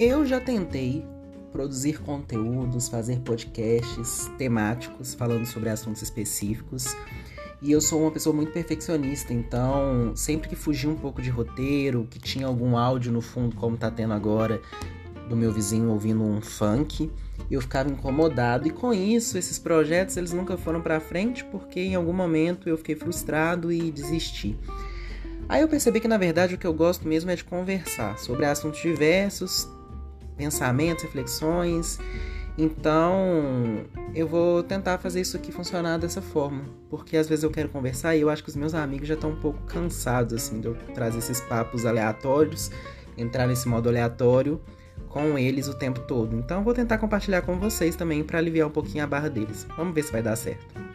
Eu já tentei produzir conteúdos, fazer podcasts temáticos falando sobre assuntos específicos. E eu sou uma pessoa muito perfeccionista, então sempre que fugi um pouco de roteiro, que tinha algum áudio no fundo, como tá tendo agora, do meu vizinho ouvindo um funk, eu ficava incomodado e com isso esses projetos eles nunca foram para frente porque em algum momento eu fiquei frustrado e desisti. Aí eu percebi que na verdade o que eu gosto mesmo é de conversar sobre assuntos diversos, pensamentos, reflexões. Então, eu vou tentar fazer isso aqui funcionar dessa forma, porque às vezes eu quero conversar e eu acho que os meus amigos já estão um pouco cansados assim de eu trazer esses papos aleatórios, entrar nesse modo aleatório com eles o tempo todo. Então, eu vou tentar compartilhar com vocês também para aliviar um pouquinho a barra deles. Vamos ver se vai dar certo.